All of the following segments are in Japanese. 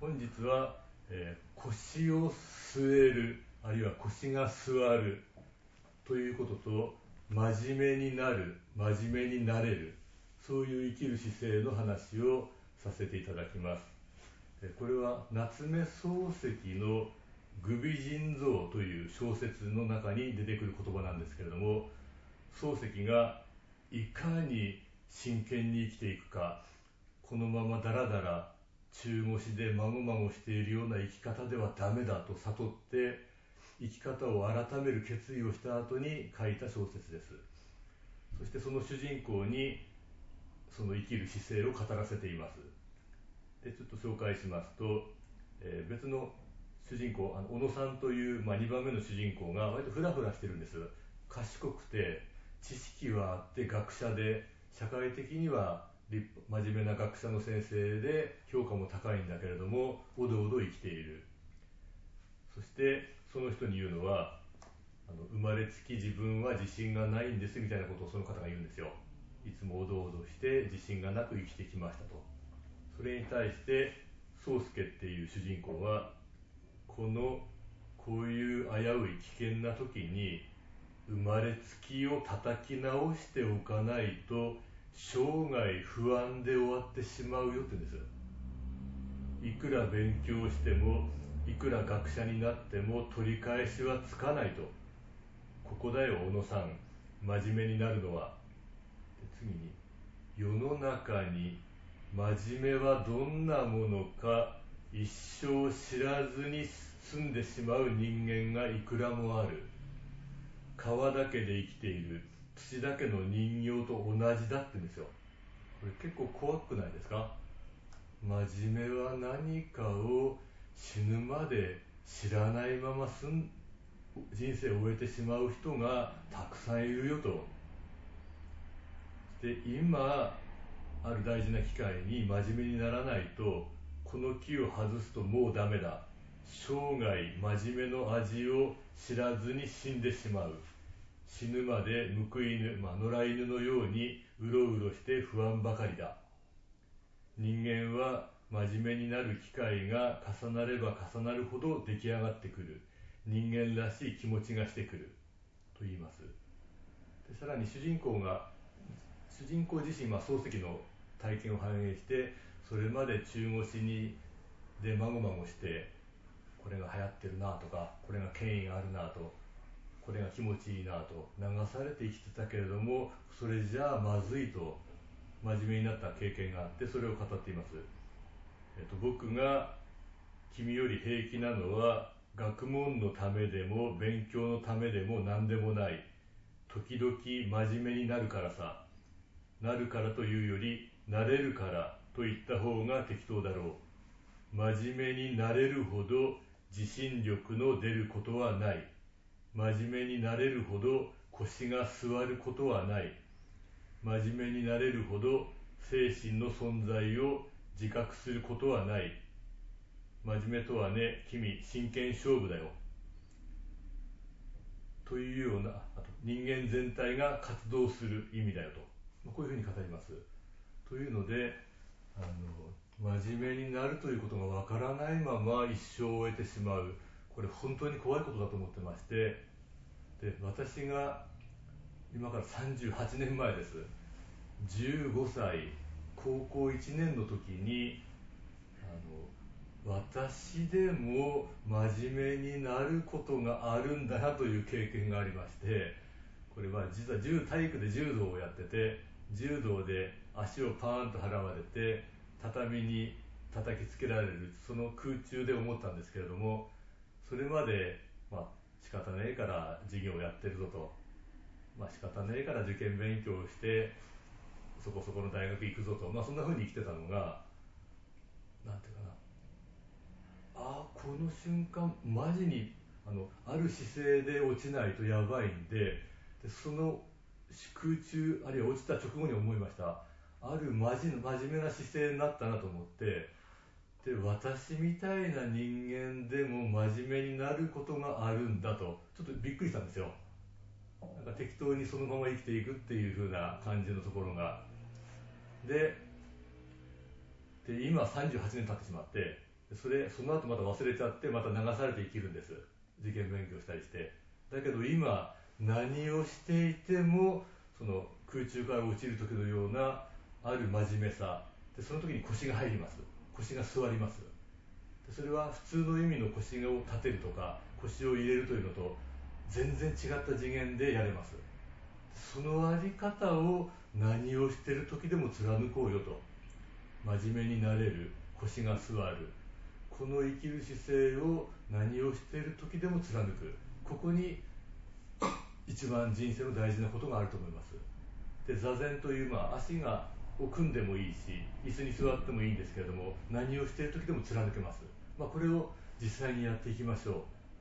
本日は、えー、腰を据えるあるいは腰が座るということと真面目になる真面目になれるそういう生きる姿勢の話をさせていただきます。これは夏目漱石の「愚美人像」という小説の中に出てくる言葉なんですけれども漱石がいかに真剣に生きていくかこのままだらだら中腰でまごまごしているような生き方ではダメだと悟って生き方を改める決意をした後に書いた小説です。そしてその主人公にその生きる姿勢を語らせています。でちょっと紹介しますと、えー、別の主人公あの小野さんという、まあ、2番目の主人公が割とフラフラしてるんです。賢くて知識はあって学者で社会的には真面目な学者の先生で評価も高いんだけれどもおどおど生きている。そしてその人に言うのはあの生まれつき自分は自信がないんですみたいなことをその方が言うんですよ。いつもおどおどして自信がなく生きてきましたと。それに対して宗介っていう主人公はこのこういう危うい危険な時に生まれつきを叩き直しておかないと生涯不安で終わってしまうよって言うんです。いくら勉強してもいくら学者になっても取り返しはつかないと。ここだよ小野さん。真面目になるのは。次に世の中に真面目はどんなものか一生知らずに済んでしまう人間がいくらもある。皮だけで生きている。土だけの人形と同じだってんですよ。これ結構怖くないですか？真面目は何かを死ぬまで知らないまますん人生を終えてしまう人がたくさんいるよと。で今ある大事な機会に真面目にならないとこの木を外すともうダメだ。生涯真面目の味を知らずに死んでしまう。死ぬまで報い犬、まあ、野良犬のようにうろうろして不安ばかりだ。人間は真面目になる機会が重なれば重なるほど出来上がってくる。人間らしい気持ちがしてくる。と言います。でさらに主人公が主人公自身、まあ、漱石の体験を反映してそれまで中腰にでまごまごしてこれが流行ってるなとかこれが権威があるなとこれが気持ちいいなと流されて生きてたけれどもそれじゃあまずいと真面目になった経験があってそれを語っています。えっと、僕が君より平気なのは学問のためでも勉強のためでも何でもない。時々真面目になるからさ。なるからというよりなれるからと言った方が適当だろう。真面目になれるほど自信力の出ることはない。真面目になれるほど腰が座ることはない。真面目になれるほど精神の存在を自覚することはない。真面目とはね君真剣勝負だよ。というようなあと人間全体が活動する意味だよと、こういうふうに語ります。というのであの真面目になるということがわからないまま一生を終えてしまう。これ本当に怖いことだと思ってましてで私が今から38年前です。15歳高校1年の時にあの私でも真面目になることがあるんだなという経験がありましてこれは実は体育で柔道をやってて柔道で足をパーンと払われて畳に叩きつけられるその空中で思ったんですけれどもそれまで、まあ、仕方ねえから授業をやってるぞと、まあ、仕方ねえから受験勉強をしてそこそこの大学行くぞと、まあ、そんなふうに生きてたのがなんていうかな。ああこの瞬間マジにあのある姿勢で落ちないとやばいんででその空中あるいは落ちた直後に思いました。あるマジ真面目な姿勢になったなと思ってで私みたいな人間でも真面目になることがあるんだと。ちょっとびっくりしたんですよ。なんか適当にそのまま生きていくっていう風な感じのところが。でで今38年経ってしまってそれその後また忘れちゃってまた流されて生きるんです。受験勉強したりして。だけど今何をしていてもその空中から落ちる時のようなある真面目さ。でその時に腰が入ります。腰が座ります。それは普通の意味の腰を立てるとか腰を入れるというのと全然違った次元でやれます。そのあり方を何をしてる時でも貫こうよと。真面目になれる腰が座る。この生きる姿勢を何をしている時でも貫く。ここに一番人生の大事なことがあると思います。で座禅という、まあ、足がを組んでもいいし椅子に座ってもいいんですけれども何をしている時でも貫けます、まあ、これを実際にやっていきましょう。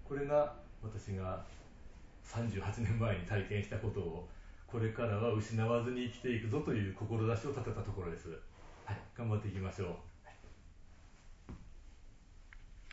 これが私が38年前に体験したことをこれからは失わずに生きていくぞという志を立てたところです、はい、頑張っていきましょう。